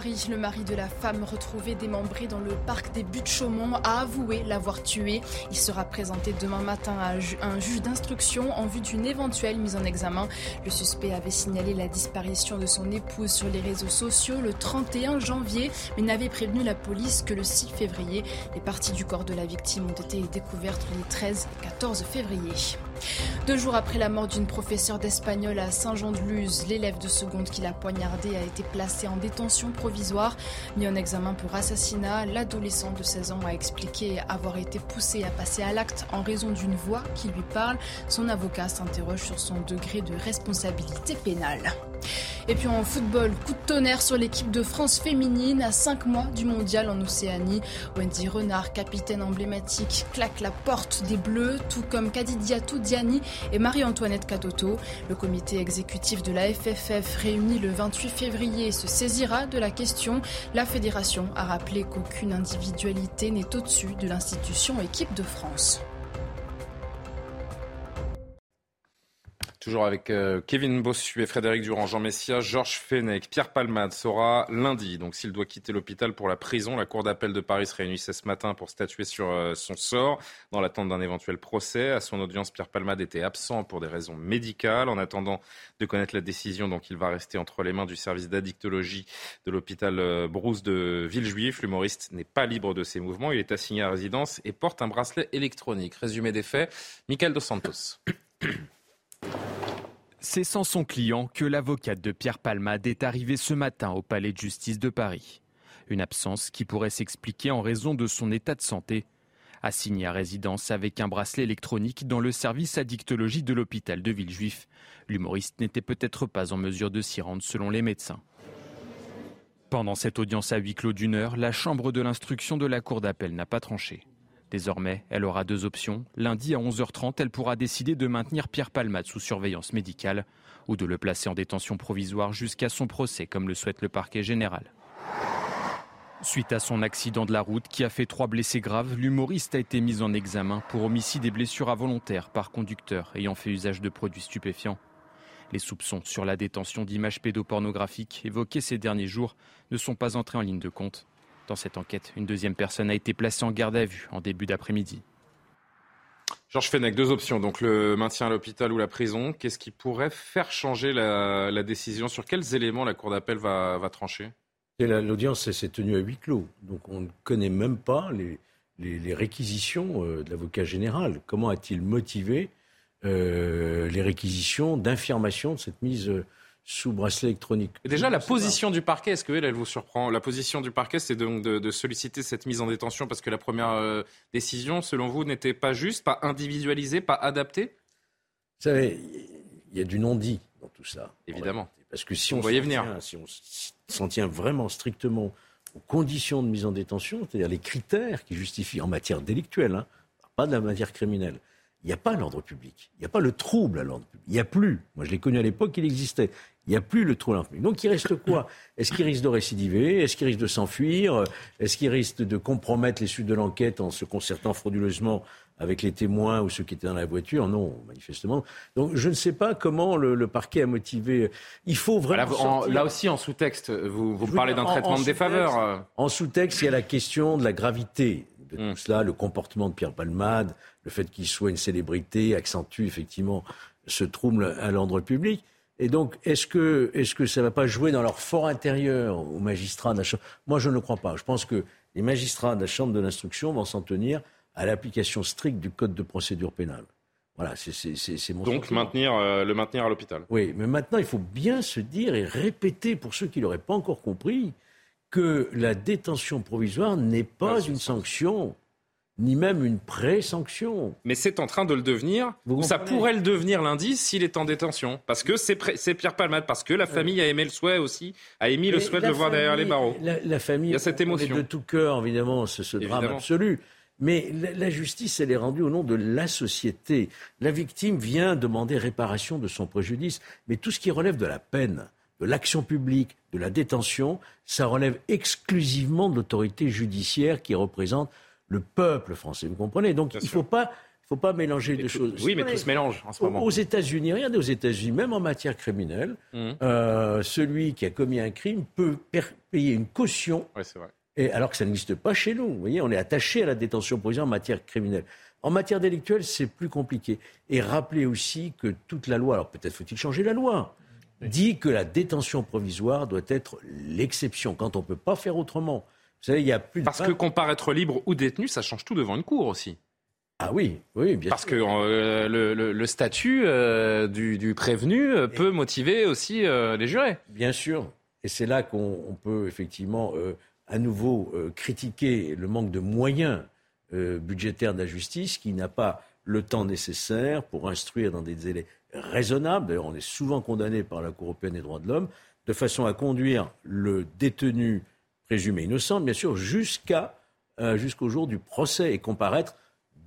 Le mari de la femme retrouvée démembrée dans le parc des Buttes-Chaumont a avoué l'avoir tuée. Il sera présenté demain matin à un juge d'instruction en vue d'une éventuelle mise en examen. Le suspect avait signalé la disparition de son épouse sur les réseaux sociaux le 31 janvier, mais n'avait prévenu la police que le 6 février. Les parties du corps de la victime ont été découvertes les 13 et 14 février. Deux jours après la mort d'une professeure d'espagnol à Saint-Jean-de-Luz, l'élève de seconde qui l'a poignardé a été placé en détention provisoire. Mis en examen pour assassinat, l'adolescent de 16 ans a expliqué avoir été poussé à passer à l'acte en raison d'une voix qui lui parle. Son avocat s'interroge sur son degré de responsabilité pénale. Et puis en football, coup de tonnerre sur l'équipe de France féminine à 5 mois du mondial en Océanie. Wendy Renard, capitaine emblématique, claque la porte des Bleus, tout comme Kadidia Diani et Marie-Antoinette Catoto. Le comité exécutif de la FFF réuni le 28 février se saisira de la question. La fédération a rappelé qu'aucune individualité n'est au-dessus de l'institution équipe de France. Toujours avec euh, Kevin Bossuet, Frédéric Durand, Jean Messia, Georges Fenech, Pierre Palmade sera lundi. Donc s'il doit quitter l'hôpital pour la prison, la Cour d'appel de Paris se réunissait ce matin pour statuer sur euh, son sort dans l'attente d'un éventuel procès. À son audience, Pierre Palmade était absent pour des raisons médicales. En attendant de connaître la décision, donc il va rester entre les mains du service d'addictologie de l'hôpital euh, Brousse de Villejuif. L'humoriste n'est pas libre de ses mouvements. Il est assigné à résidence et porte un bracelet électronique. Résumé des faits, Michael Dos Santos. C'est sans son client que l'avocate de Pierre Palmade est arrivée ce matin au palais de justice de Paris. Une absence qui pourrait s'expliquer en raison de son état de santé. Assigné à résidence avec un bracelet électronique dans le service addictologie de l'hôpital de Villejuif, l'humoriste n'était peut-être pas en mesure de s'y rendre selon les médecins. Pendant cette audience à huis clos d'une heure, la chambre de l'instruction de la cour d'appel n'a pas tranché. Désormais, elle aura deux options. Lundi à 11h30, elle pourra décider de maintenir Pierre Palmade sous surveillance médicale ou de le placer en détention provisoire jusqu'à son procès, comme le souhaite le parquet général. Suite à son accident de la route qui a fait trois blessés graves, l'humoriste a été mis en examen pour homicide et blessures involontaires par conducteur ayant fait usage de produits stupéfiants. Les soupçons sur la détention d'images pédopornographiques évoquées ces derniers jours ne sont pas entrés en ligne de compte. Dans cette enquête, une deuxième personne a été placée en garde à vue en début d'après-midi. Georges Fenech, deux options, donc le maintien à l'hôpital ou la prison. Qu'est-ce qui pourrait faire changer la, décision? Sur quels éléments la Cour d'appel va, trancher? L'audience s'est tenue à huis clos, donc on ne connaît même pas les, réquisitions euh, de l'avocat général. Comment a-t-il motivé euh, les réquisitions d'information de cette mise euh, sous bracelet électronique. Et déjà, la position du parquet, est-ce qu'elle, elle vous surprend? La position du parquet, c'est donc de, solliciter cette mise en détention parce que la première euh, décision, selon vous, n'était pas juste, pas individualisée, pas adaptée? Vous savez, il y a du non-dit dans tout ça. Évidemment. Parce que si on, venir. si on s'en tient vraiment strictement aux conditions de mise en détention, c'est-à-dire les critères qui justifient en matière délictuelle, hein, pas de la matière criminelle, il n'y a pas l'ordre public. Il n'y a pas le trouble à l'ordre public. Il n'y a plus. Moi, je l'ai connu à l'époque, il existait. Il n'y a plus le trouble à l'ordre public. Donc, il reste quoi? Est-ce qu'il risque de récidiver? Est-ce qu'il risque de s'enfuir? Est-ce qu'il risque de compromettre les suites de l'enquête en se concertant frauduleusement avec les témoins ou ceux qui étaient dans la voiture? Non, manifestement. Donc, je ne sais pas comment le, parquet a motivé. Il faut vraiment. Là, aussi, en sous-texte, vous, vous parlez d'un traitement de défaveur. En sous-texte, il y a la question de la gravité de tout cela, le comportement de Pierre Palmade, le fait qu'il soit une célébrité accentue effectivement ce trouble à l'ordre public. Et donc, est-ce que, est-ce que ça ne va pas jouer dans leur fort intérieur aux magistrats de la Chambre? Moi, je ne le crois pas. Je pense que les magistrats de la Chambre de l'instruction vont s'en tenir à l'application stricte du Code de procédure pénale. Voilà, c'est mon Donc maintenir, euh, le maintenir à l'hôpital. Oui, mais maintenant, il faut bien se dire et répéter pour ceux qui ne l'auraient pas encore compris que la détention provisoire n'est pas une sanction ni même une pré-sanction. Mais c'est en train de le devenir, ou ça pourrait le devenir lundi s'il est en détention. Parce que c'est, Pierre Palmade, parce que la famille a aimé le souhait aussi, a émis le souhait de le voir derrière les barreaux. La, famille, Il y a cette émotion. de tout cœur, évidemment, ce, ce drame absolu. Mais la, justice, elle est rendue au nom de la société. La victime vient demander réparation de son préjudice, mais tout ce qui relève de la peine, de l'action publique, de la détention, ça relève exclusivement de l'autorité judiciaire qui représente le peuple français. Vous comprenez? Donc il ne faut pas ne faut pas mélanger deux choses. Oui, mais tout se mélange en ce moment. Aux États-Unis, regardez aux États-Unis, même en matière criminelle, mmh. euh, celui qui a commis un crime peut payer une caution. c'est vrai. Et alors que ça n'existe pas chez nous. Vous voyez, on est attaché à la détention provisoire en matière criminelle. En matière délictuelle, c'est plus compliqué. Et rappelez aussi que toute la loi, alors peut-être faut-il changer la loi, dit que la détention provisoire doit être l'exception, quand on ne peut pas faire autrement. Vous savez, il y a plus Parce que comparaître libre ou détenu, ça change tout devant une cour aussi. Ah oui, oui, bien Parce que euh, le, statut euh, du, prévenu euh, peut motiver aussi les jurés. Bien sûr. Et c'est là qu'on peut effectivement à nouveau critiquer le manque de moyens budgétaires de la justice qui n'a pas le temps nécessaire pour instruire dans des délais raisonnables. D'ailleurs, on est souvent condamné par la Cour européenne des droits de l'homme de façon à conduire le détenu présumé innocent, bien sûr, jusqu'à jusqu'au jour du procès et comparaître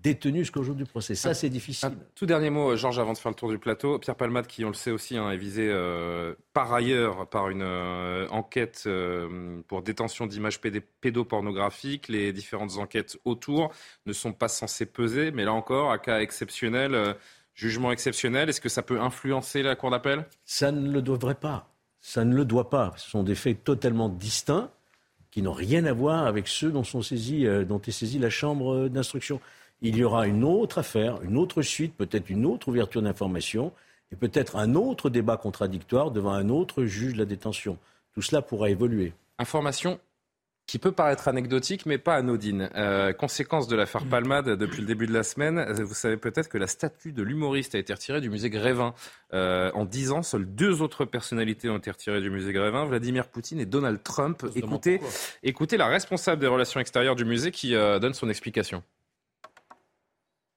détenu jusqu'au jour du procès. Ça, c'est difficile. tout dernier mot, Georges, avant de faire le tour du plateau. Pierre Palmade, qui, on le sait aussi, hein, est visé euh, par ailleurs par une euh, enquête euh, pour détention d'images pédopornographiques. Les différentes enquêtes autour ne sont pas censées peser, mais là encore, à cas exceptionnel, jugement exceptionnel, est-ce que ça peut influencer la Cour d'appel? Ça ne le devrait pas. Ça ne le doit pas. Ce sont des faits totalement distincts qui n'ont rien à voir avec ceux dont, sont saisis, dont est saisie la Chambre d'instruction il y aura une autre affaire, une autre suite, peut-être une autre ouverture d'information et peut-être un autre débat contradictoire devant un autre juge de la détention. Tout cela pourra évoluer. Information qui peut paraître anecdotique, mais pas anodine. Euh, conséquence de l'affaire Palmade depuis le début de la semaine, vous savez peut-être que la statue de l'humoriste a été retirée du musée Grévin. Euh, en dix ans, seules deux autres personnalités ont été retirées du musée Grévin, Vladimir Poutine et Donald Trump. Écoutez, écoutez la responsable des relations extérieures du musée qui euh, donne son explication.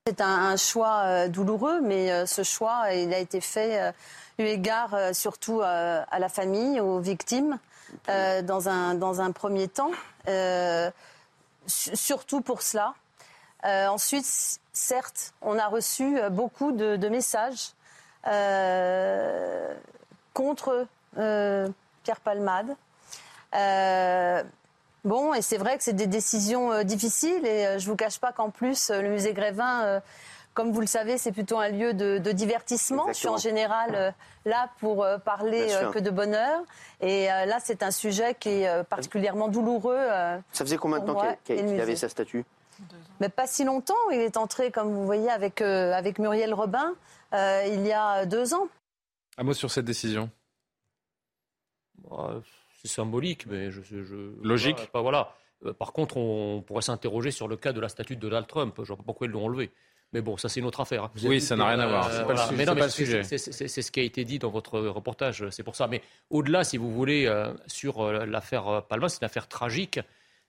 C'est un, choix euh, douloureux, mais euh, ce choix, il a été fait euh, eu égard surtout à la famille, aux victimes, dans, un, dans un premier temps, surtout pour cela. ensuite, certes, on a reçu beaucoup de, de messages contre Pierre Palmade. Bon, et c'est vrai que c'est des décisions euh, difficiles et euh, je vous cache pas qu'en plus, euh, le musée Grévin, comme vous le savez, c'est plutôt un lieu de, divertissement. Je suis en général là pour parler que de bonheur. Et là, c'est un sujet qui est particulièrement douloureux. Ça faisait combien de temps qu'il avait sa statue? Mais pas si longtemps. Il est entré, comme vous voyez, avec, avec Muriel Robin il y a deux ans. Un mot sur cette décision bah, c'est symbolique, mais je, je logique. Pas, voilà. Euh, par contre, on pourrait s'interroger sur le cas de la statue de Donald Trump. Je ne vois pas pourquoi ils l'ont enlevé. Mais bon, ça c'est une autre affaire. oui, ça n'a rien à voir. Euh, c'est mais non, mais c'est ce qui a été dit dans votre reportage. C'est pour ça. Mais au-delà, si vous voulez, euh, sur l'affaire Palma, c'est une affaire tragique.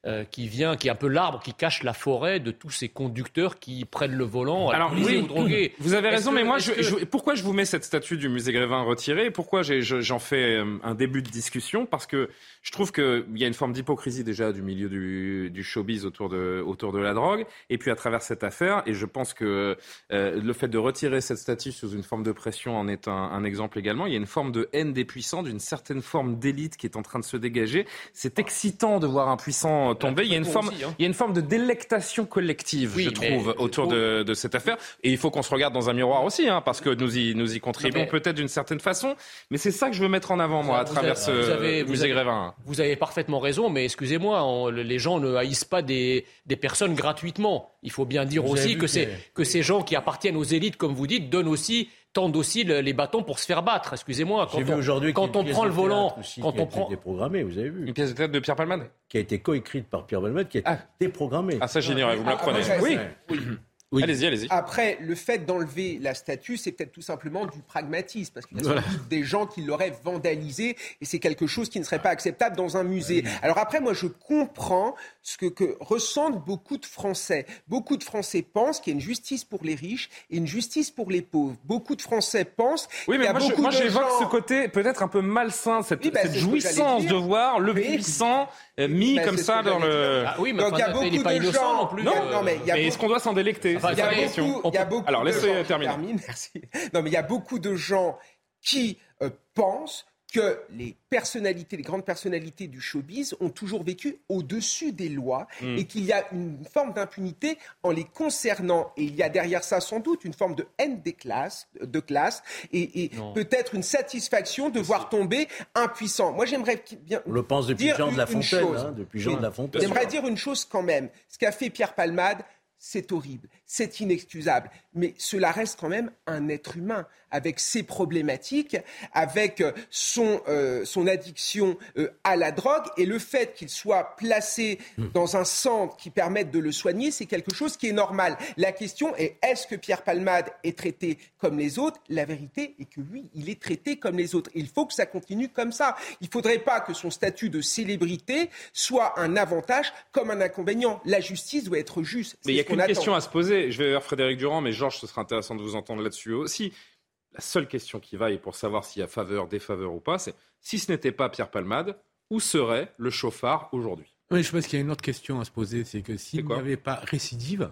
Euh, qui vient, qui est un peu l'arbre qui cache la forêt de tous ces conducteurs qui prennent le volant Alors, oui, ou drogués. Vous avez raison, mais moi, je, pourquoi je vous mets cette statue du musée Grévin retirée? Pourquoi j'en fais euh, un début de discussion? Parce que je trouve qu'il y a une forme d'hypocrisie déjà du milieu du, du, showbiz autour de, autour de la drogue, et puis à travers cette affaire, et je pense que euh, le fait de retirer cette statue sous une forme de pression en est un, un exemple également. Il y a une forme de haine des puissants, d'une certaine forme d'élite qui est en train de se dégager. C'est excitant de voir un puissant tomber. Il y a une forme, hein. il y a une forme de délectation collective, je trouve, autour de, de, cette affaire. Et il faut qu'on se regarde dans un miroir aussi, hein, parce que nous y, nous y contribuons peut-être d'une certaine façon. Mais c'est ça que je veux mettre en avant, moi, à travers ce musée Grévin. Vous avez parfaitement raison, mais excusez-moi, les gens ne haïssent pas des, des personnes gratuitement. Il faut bien dire aussi que, c'est, que ces gens qui appartiennent aux élites, comme vous dites, donnent aussi tendent aussi les bâtons pour se faire battre. Excusez-moi. Quand on, aujourd'hui quand on prend le volant, quand on prend déprogrammé, vous avez vu. Une pièce de théâtre de Pierre Palmade qui a été coécrite par Pierre Palmade, qui est ah. déprogrammée. Ah ça j'ignorais, vous me l'apprenez. Ah, oui. oui. Allez-y, allez-y. Après, le fait d'enlever la statue, c'est peut-être tout simplement du pragmatisme, parce qu'il y a voilà. des gens qui l'auraient vandalisé, et c'est quelque chose qui ne serait pas acceptable dans un musée. Alors après, moi, je comprends ce que, ressentent beaucoup de Français. Beaucoup de Français pensent qu'il y a une justice pour les riches et une justice pour les pauvres. Beaucoup de Français pensent oui, mais qu'il y a moi, beaucoup moi, j'évoque ce côté peut-être un peu malsain, cette, bah, jouissance de voir le puissant mis comme ça dans le. Ah oui, mais Donc, il y a beaucoup de gens non plus. Non, non mais, est-ce qu'on doit s'en délecter il y a beaucoup, il y a beaucoup Alors, laissez terminer. merci. Non, mais il y a beaucoup de gens qui euh, pensent que les personnalités, les grandes personnalités du showbiz ont toujours vécu au-dessus des lois hmm. et qu'il y a une forme d'impunité en les concernant. Et il y a derrière ça sans doute une forme de haine des classes, de classe et, peut-être une satisfaction de voir tomber un puissant. Moi, j'aimerais bien. On le pense depuis Jean de la Fontaine. Hein, depuis Jean de la Fontaine. J'aimerais dire une chose quand même. Ce qu'a fait Pierre Palmade, c'est horrible, c'est inexcusable, mais cela reste quand même un être humain avec ses problématiques, avec euh, son, euh, son addiction euh, à la drogue. Et le fait qu'il soit placé hmm. dans un centre qui permette de le soigner, c'est quelque chose qui est normal. La question est est-ce que Pierre Palmade est traité comme les autres? La vérité est que oui, il est traité comme les autres. Il faut que ça continue comme ça. Il ne faudrait pas que son statut de célébrité soit un avantage comme un inconvénient. La justice doit être juste. Mais il y a qu'une question à se poser. Je vais vers Frédéric Durand, mais Georges, ce sera intéressant de vous entendre là-dessus aussi la seule question qui vaille pour savoir s'il y a faveur, défaveur ou pas, c'est si ce n'était pas Pierre Palmade, où serait le chauffard aujourd'hui? Oui, je pense qu'il y a une autre question à se poser, c'est que s'il n'y avait pas récidive,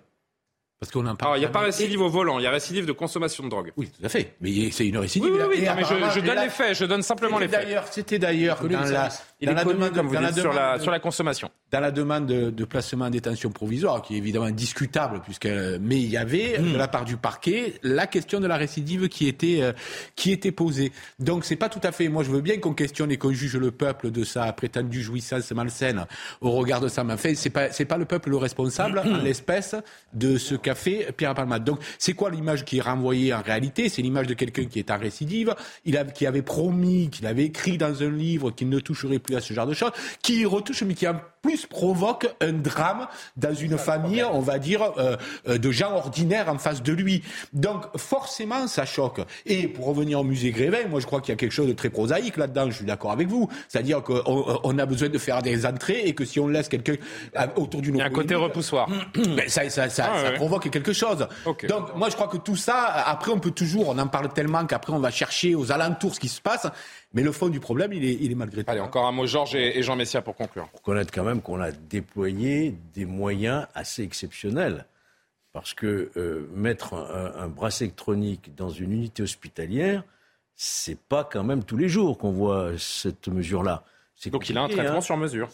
parce qu'on Alors, il n'y a pas récidive au volant, il y a récidive de consommation de drogue. Oui, tout à fait. Mais c'est une récidive. Oui, oui, oui mais je, donne les faits, je donne simplement les faits. C'était d'ailleurs dans la, il est connu, comme vous dites, sur, la, sur la consommation. Dans la demande de, placement en détention provisoire, qui est évidemment discutable, puisque, mais il y avait, hmm. de la part du parquet, la question de la récidive qui était, euh, qui était posée. Donc, c'est pas tout à fait, moi, je veux bien qu'on questionne et qu'on juge le peuple de sa prétendue jouissance malsaine au regard de sa main. Fait, c'est pas, c'est pas le peuple le responsable, en l'espèce, de ce qu'a fait Pierre Palmade. Donc, c'est quoi l'image qui est renvoyée en réalité? C'est l'image de quelqu'un qui est en récidive, il a, qui avait promis, qu'il avait écrit dans un livre qu'il ne toucherait plus à ce genre de choses, qui retouche, mais qui plus provoque un drame dans une famille, on va dire, euh, euh, de gens ordinaires en face de lui. Donc forcément, ça choque. Et pour revenir au musée Grévin, moi je crois qu'il y a quelque chose de très prosaïque là-dedans, je suis d'accord avec vous. C'est-à-dire qu'on on a besoin de faire des entrées et que si on laisse quelqu'un autour d'une... Il y a un côté repoussoir. Ben, ça, ça, ça, ah, ça provoque quelque chose. Donc moi je crois que tout ça, après on peut toujours, on en parle tellement qu'après on va chercher aux alentours ce qui se passe. Mais le fond du problème, il est, il est malgré tout. Allez, encore un mot, Georges et, Jean Messia pour conclure. Pour connaître quand même qu'on a déployé des moyens assez exceptionnels. Parce que euh, mettre un, bracelet électronique dans une unité hospitalière, c'est pas quand même tous les jours qu'on voit cette mesure-là. Donc il a un traitement hein. sur mesure.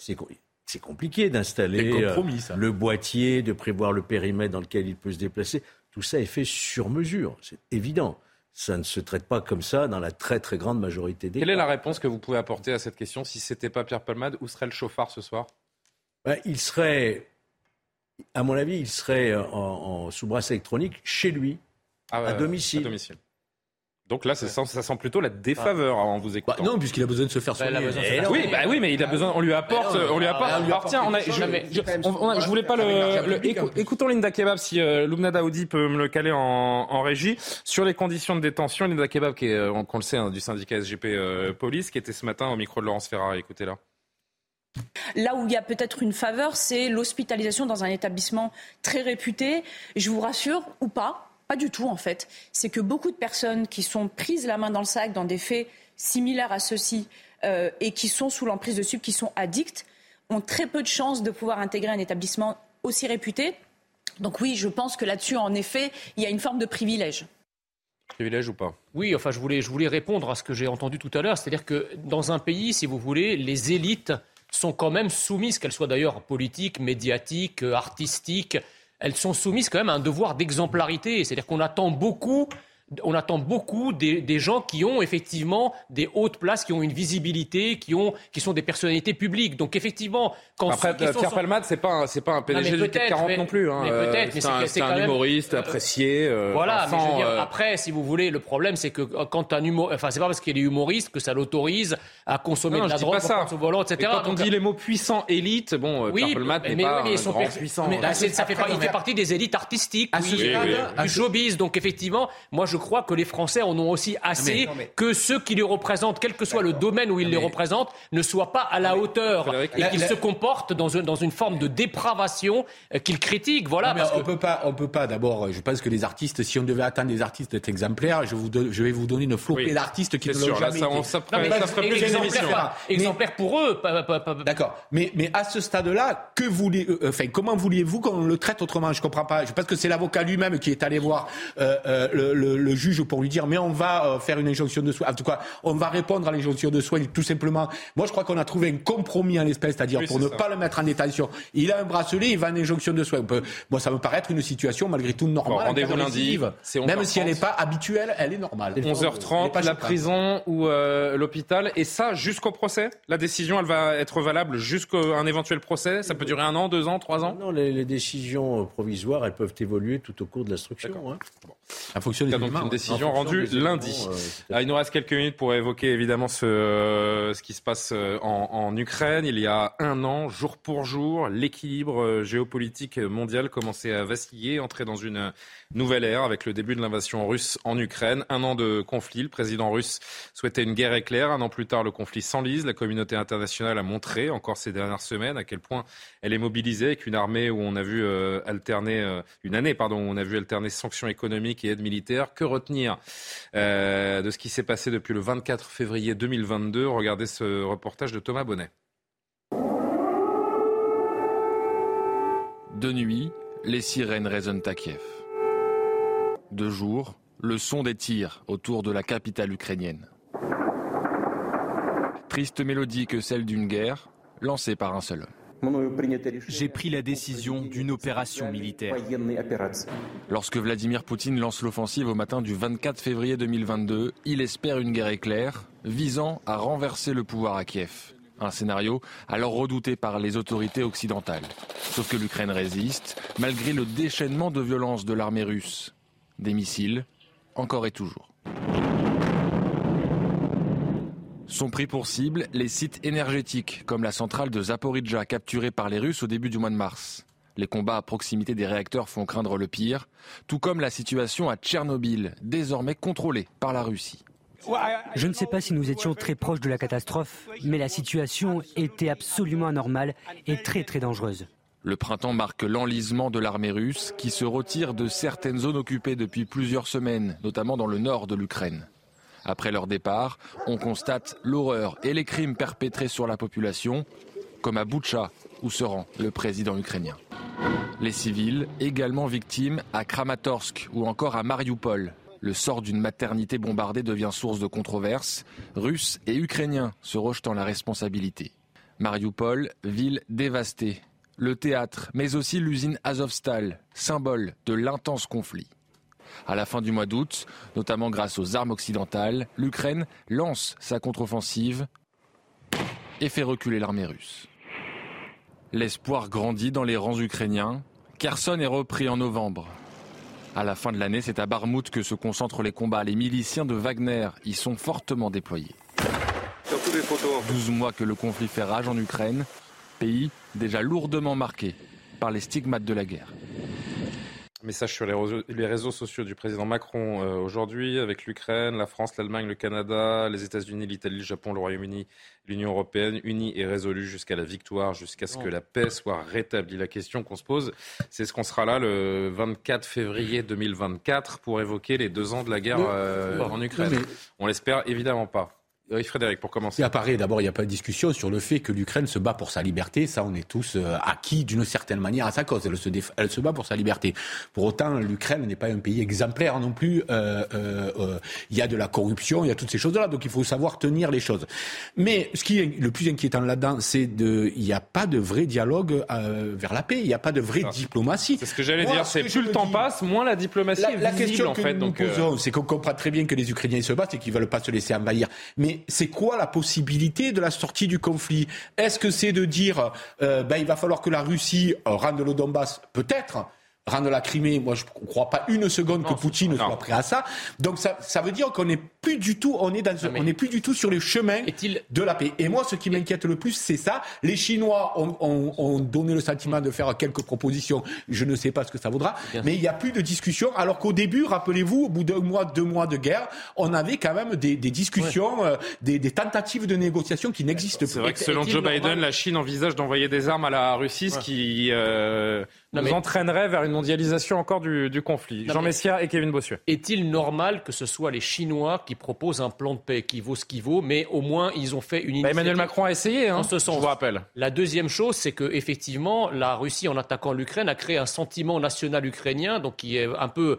C'est compliqué d'installer euh, le boîtier, de prévoir le périmètre dans lequel il peut se déplacer. Tout ça est fait sur mesure, c'est évident ça ne se traite pas comme ça dans la très très grande majorité des Quelle est la réponse que vous pouvez apporter à cette question? Si ce n'était pas Pierre Palmade, où serait le chauffard ce soir? Ben, Il serait, à mon avis, il serait en, sous brasse électronique chez lui, ah à domicile. À domicile. Donc là, ça sent, plutôt la défaveur en vous écoutant. Bah non, puisqu'il a besoin de se faire bah, soigner. Oui, bah oui, mais il a besoin. On lui apporte. on lui apporte. Alors tiens, on a, je, je, voulais pas le. écoutons Linda Kebab si euh, Lumna Daoudi peut me le caler en, en, régie sur les conditions de détention. Linda Kebab, qui est, euh, qu'on le sait, hein, du syndicat SGP euh, Police, qui était ce matin au micro de Laurence Ferrari. Écoutez-la. Là où il y a peut-être une faveur, c'est l'hospitalisation dans un établissement très réputé. Je vous rassure, ou pas, pas du tout, en fait. C'est que beaucoup de personnes qui sont prises la main dans le sac dans des faits similaires à ceux-ci euh, et qui sont sous l'emprise de subs, qui sont addicts, ont très peu de chances de pouvoir intégrer un établissement aussi réputé. Donc oui, je pense que là-dessus, en effet, il y a une forme de privilège. Privilège ou pas? Oui, enfin, je voulais, je voulais répondre à ce que j'ai entendu tout à l'heure. C'est-à-dire que dans un pays, si vous voulez, les élites sont quand même soumises, qu'elles soient d'ailleurs politiques, médiatiques, artistiques, elles sont soumises quand même à un devoir d'exemplarité. C'est-à-dire qu'on attend beaucoup on attend beaucoup des, gens qui ont effectivement des hautes places, qui ont une visibilité, qui, ont, qui sont des personnalités publiques. Donc effectivement, quand après Pierre Palmade, c'est pas c'est pas un PDG du CAC 40 non plus. Hein. Mais peut-être, mais c'est un, humoriste euh, apprécié. Euh, voilà, mais je veux dire, euh, après, si vous voulez, le problème c'est que quand un humoriste, enfin c'est pas parce qu'il est humoriste que ça l'autorise à consommer de la drogue. Au volant, etc. quand on dit les mots puissants élite, bon, Pierre Palmade n'est pas un grand puissant. Mais ça fait, il fait partie des élites artistiques, du showbiz. Donc effectivement, moi je je crois que les Français en ont aussi assez que ceux qui les représentent, quel que soit le domaine où ils les représentent, ne soient pas à la hauteur et qu'ils se comportent dans une, dans une forme de dépravation euh, qu'ils critiquent. Voilà. on peut pas, on peut pas. D'abord, je pense que les artistes, si on devait attendre des artistes d'être exemplaires, je, vous je vais vous donner une flopée d'artistes qui ne l'ont jamais ça, ça, ferait plus exemplaire, exemplaire pour eux. D'accord. Mais, mais à ce stade-là, que voulez, euh, enfin, comment vouliez-vous qu'on le traite autrement? Je comprends pas. Je pense que c'est l'avocat lui-même qui est allé voir euh, le le juge pour lui dire mais on va faire une injonction de soins. En tout cas, on va répondre à l'injonction de soins tout simplement. Moi, je crois qu'on a trouvé un compromis en l'espèce, c'est-à-dire pour ne pas le mettre en détention. Il a un bracelet, il va en injonction de soins. Moi, ça me paraît être une situation malgré tout normale. Rendez-vous lundi. Même si elle n'est pas habituelle, elle est normale. 11h30, la prison ou euh, l'hôpital. Et ça, jusqu'au procès? La décision, elle va être valable jusqu'à un éventuel procès? Ça peut durer un an, deux ans, trois ans? Non, les, décisions provisoires, elles peuvent évoluer tout au cours de l'instruction. Hein. Ça fonctionne donc une décision rendue lundi. Euh, il nous reste quelques minutes pour évoquer évidemment ce, ce qui se passe euh, en, en, Ukraine. Il y a un an, jour pour jour, l'équilibre géopolitique mondial commençait à vaciller, entrer dans une nouvelle ère avec le début de l'invasion russe en Ukraine. Un an de conflit. Le président russe souhaitait une guerre éclair. Un an plus tard, le conflit s'enlise. La communauté internationale a montré, encore ces dernières semaines, à quel point elle est mobilisée avec une armée où on a vu euh, alterner, euh, une année, pardon, où on a vu alterner sanctions économiques et aide militaire. Que retenir euh, de ce qui s'est passé depuis le 24 février 2022 Regardez ce reportage de Thomas Bonnet. De nuit, les sirènes résonnent à Kiev. De jour, le son des tirs autour de la capitale ukrainienne. Triste mélodie que celle d'une guerre lancée par un seul homme. J'ai pris la décision d'une opération militaire. Lorsque Vladimir Poutine lance l'offensive au matin du 24 février 2022, il espère une guerre éclair visant à renverser le pouvoir à Kiev. Un scénario alors redouté par les autorités occidentales. Sauf que l'Ukraine résiste, malgré le déchaînement de violence de l'armée russe. Des missiles, encore et toujours. Sont pris pour cible les sites énergétiques, comme la centrale de Zaporizhzhia capturée par les Russes au début du mois de mars. Les combats à proximité des réacteurs font craindre le pire, tout comme la situation à Tchernobyl, désormais contrôlée par la Russie. Je ne sais pas si nous étions très proches de la catastrophe, mais la situation était absolument anormale et très très dangereuse. Le printemps marque l'enlisement de l'armée russe qui se retire de certaines zones occupées depuis plusieurs semaines, notamment dans le nord de l'Ukraine. Après leur départ, on constate l'horreur et les crimes perpétrés sur la population, comme à Boutcha, où se rend le président ukrainien. Les civils, également victimes à Kramatorsk ou encore à Mariupol, le sort d'une maternité bombardée devient source de controverses, Russes et Ukrainiens se rejetant la responsabilité. Mariupol, ville dévastée. Le théâtre, mais aussi l'usine Azovstal, symbole de l'intense conflit. À la fin du mois d'août, notamment grâce aux armes occidentales, l'Ukraine lance sa contre-offensive et fait reculer l'armée russe. L'espoir grandit dans les rangs ukrainiens. Kherson est repris en novembre. À la fin de l'année, c'est à Barmout que se concentrent les combats. Les miliciens de Wagner y sont fortement déployés. 12 mois que le conflit fait rage en Ukraine, pays déjà lourdement marqué par les stigmates de la guerre. Message sur les réseaux, sociaux du président Macron euh, aujourd'hui avec l'Ukraine, la France, l'Allemagne, le Canada, les États-Unis, l'Italie, le Japon, le Royaume-Uni, l'Union européenne, unie et résolue jusqu'à la victoire, jusqu'à ce que la paix soit rétablie. La question qu'on se pose, c'est ce qu'on sera là le 24 février 2024 pour évoquer les deux ans de la guerre euh, en Ukraine. On l'espère évidemment pas. Oui, Frédéric, pour commencer. Il apparaît d'abord, il n'y a pas de discussion sur le fait que l'Ukraine se bat pour sa liberté. Ça, on est tous euh, acquis d'une certaine manière à sa cause. Elle se, elle se bat pour sa liberté. Pour autant, l'Ukraine n'est pas un pays exemplaire non plus. Euh, euh, il y a de la corruption, il y a toutes ces choses-là. Donc il faut savoir tenir les choses. Mais ce qui est le plus inquiétant là-dedans, c'est de, il n'y a pas de vrai dialogue vers la paix. Il n'y a pas de vraie diplomatie. C'est ce que j'allais dire. C'est plus le temps passe, moins la diplomatie la, est visible, la question que Nous donc, posons, c'est qu'on comprend très bien que les Ukrainiens se battent et qu'ils veulent pas se laisser envahir. Mais c'est quoi la possibilité de la sortie du conflit? Est-ce que c'est de dire euh, ben, il va falloir que la Russie euh, rende le Donbass Peut-être rendre la Crimée, moi je ne crois pas une seconde que Poutine soit prêt à ça. Donc ça, ça veut dire qu'on n'est plus du tout, on est dans, on n'est plus du tout sur les chemins de la paix. Et moi, ce qui m'inquiète le plus, c'est ça. Les Chinois ont, ont, ont, donné le sentiment de faire quelques propositions. Je ne sais pas ce que ça vaudra, mais il n'y a plus de discussion. Alors qu'au début, rappelez-vous, au bout d'un mois, deux mois de guerre, on avait quand même des, des discussions, euh, des, des, tentatives de négociation qui n'existent plus. C'est vrai que selon Joe Biden, la Chine envisage d'envoyer des armes à la Russie, ce qui euh, nous entraînerait vers une mondialisation encore du, du conflit. Jean Messia et Kevin Bossuet. Est-il normal que ce soit les Chinois qui proposent un plan de paix qui vaut ce qui vaut, mais au moins ils ont fait une bah, initiative. Emmanuel Macron a essayé, hein, ce sens. je vous rappelle. La deuxième chose, c'est que effectivement, la Russie, en attaquant l'Ukraine, a créé un sentiment national ukrainien, donc qui est un peu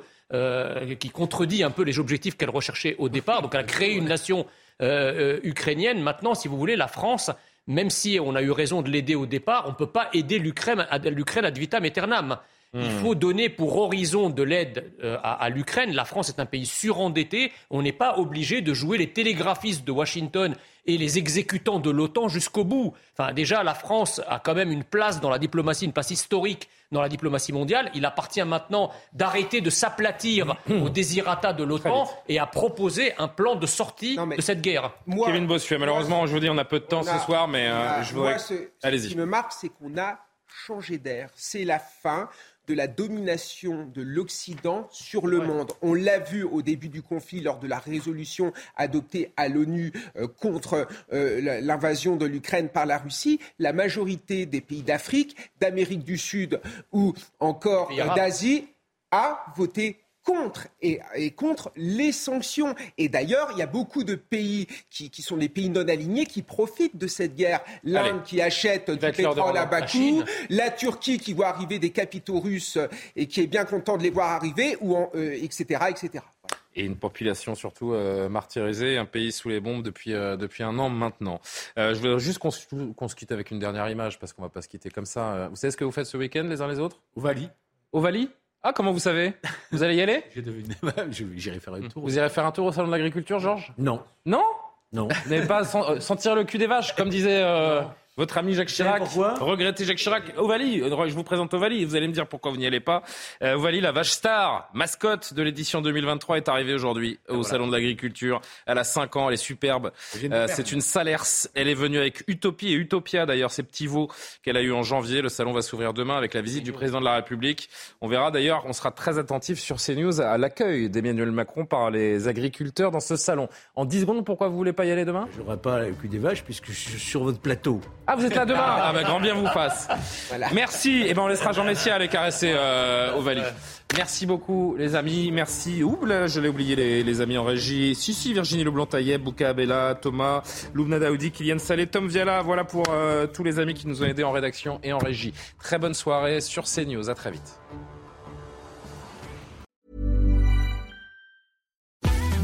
qui contredit un peu les objectifs qu'elle recherchait au départ. Donc elle a créé une nation ukrainienne. Maintenant, si vous voulez, la France même si on a eu raison de l'aider au départ, on ne peut pas aider l'Ukraine ad vitam aeternam. Il hmm. faut donner pour horizon de l'aide euh, à, l'Ukraine. La France est un pays surendetté. On n'est pas obligé de jouer les télégraphistes de Washington et les exécutants de l'OTAN jusqu'au bout. Enfin, déjà, la France a quand même une place dans la diplomatie, une place historique dans la diplomatie mondiale. Il appartient maintenant d'arrêter de s'aplatir aux désirata de l'OTAN et à proposer un plan de sortie de cette guerre. Kevin Bossuet, malheureusement, je vous dis, on a peu de temps ce soir, mais euh, je voudrais... Allez-y. Ce qui me marque, c'est qu'on a changé d'air. C'est la fin de la domination de l'Occident sur le monde. On l'a vu au début du conflit lors de la résolution adoptée à l'ONU euh, contre euh, l'invasion de l'Ukraine par la Russie. La majorité des pays d'Afrique, d'Amérique du Sud ou encore d'Asie a voté contre et, contre les sanctions. Et d'ailleurs, il y a beaucoup de pays qui, sont des pays non alignés qui profitent de cette guerre. L'Inde qui achète du pétrole à Bakou, la Turquie qui voit arriver des capitaux russes et qui est bien content de les voir arriver, ou etc., euh, etc. Et une population surtout euh, martyrisée, un pays sous les bombes depuis, euh, depuis un an maintenant. je voudrais juste qu'on se quitte avec une dernière image, parce qu'on ne va pas se quitter comme ça. Vous savez ce que vous faites ce week-end les uns les autres? Ovalie. Ovalie ah, comment vous savez? Vous allez y aller? J'irai faire un tour. Vous irez faire un tour au salon de l'agriculture, Georges? Non. Non? Non. Vous n'allez pas euh, sentir le cul des vaches, comme disait euh, votre ami Jacques Chirac. Regrettez Jacques Chirac. Ovalie, je vous présente Ovalie. Vous allez me dire pourquoi vous n'y allez pas. Euh, Ovalie, la vache star, mascotte de l'édition 2023, est arrivée aujourd'hui au Salon de l'Agriculture. Elle a 5 ans, elle est superbe. Euh, c'est une Salers. Elle est venue avec Utopie et Utopia, d'ailleurs, ces petits veaux qu'elle a eu en janvier. Le salon va s'ouvrir demain avec la visite du président de la République. On verra d'ailleurs, on sera très attentif sur ces news à l'accueil d'Emmanuel Macron par les agriculteurs dans ce salon. En 10 secondes, pourquoi vous voulez pas y aller demain? Je n'aurai pas le cul des vaches puisque je suis sur votre plateau. Ah, vous êtes là demain Ah, bah, grand bien vous fasse. Merci. Et eh ben, on laissera Jean Messia aller caresser euh, Ovalie. Merci beaucoup, les amis. Merci. Ouh, là, je l'ai oublié, les, amis en régie. Si, si, Virginie Leblanc-Taïeb, Bouka Abella, Thomas, Loubna Daoudi, Kylian Salé, Tom Viala. Voilà pour euh, tous les amis qui nous ont aidés en rédaction et en régie. Très bonne soirée sur CNews. À très vite.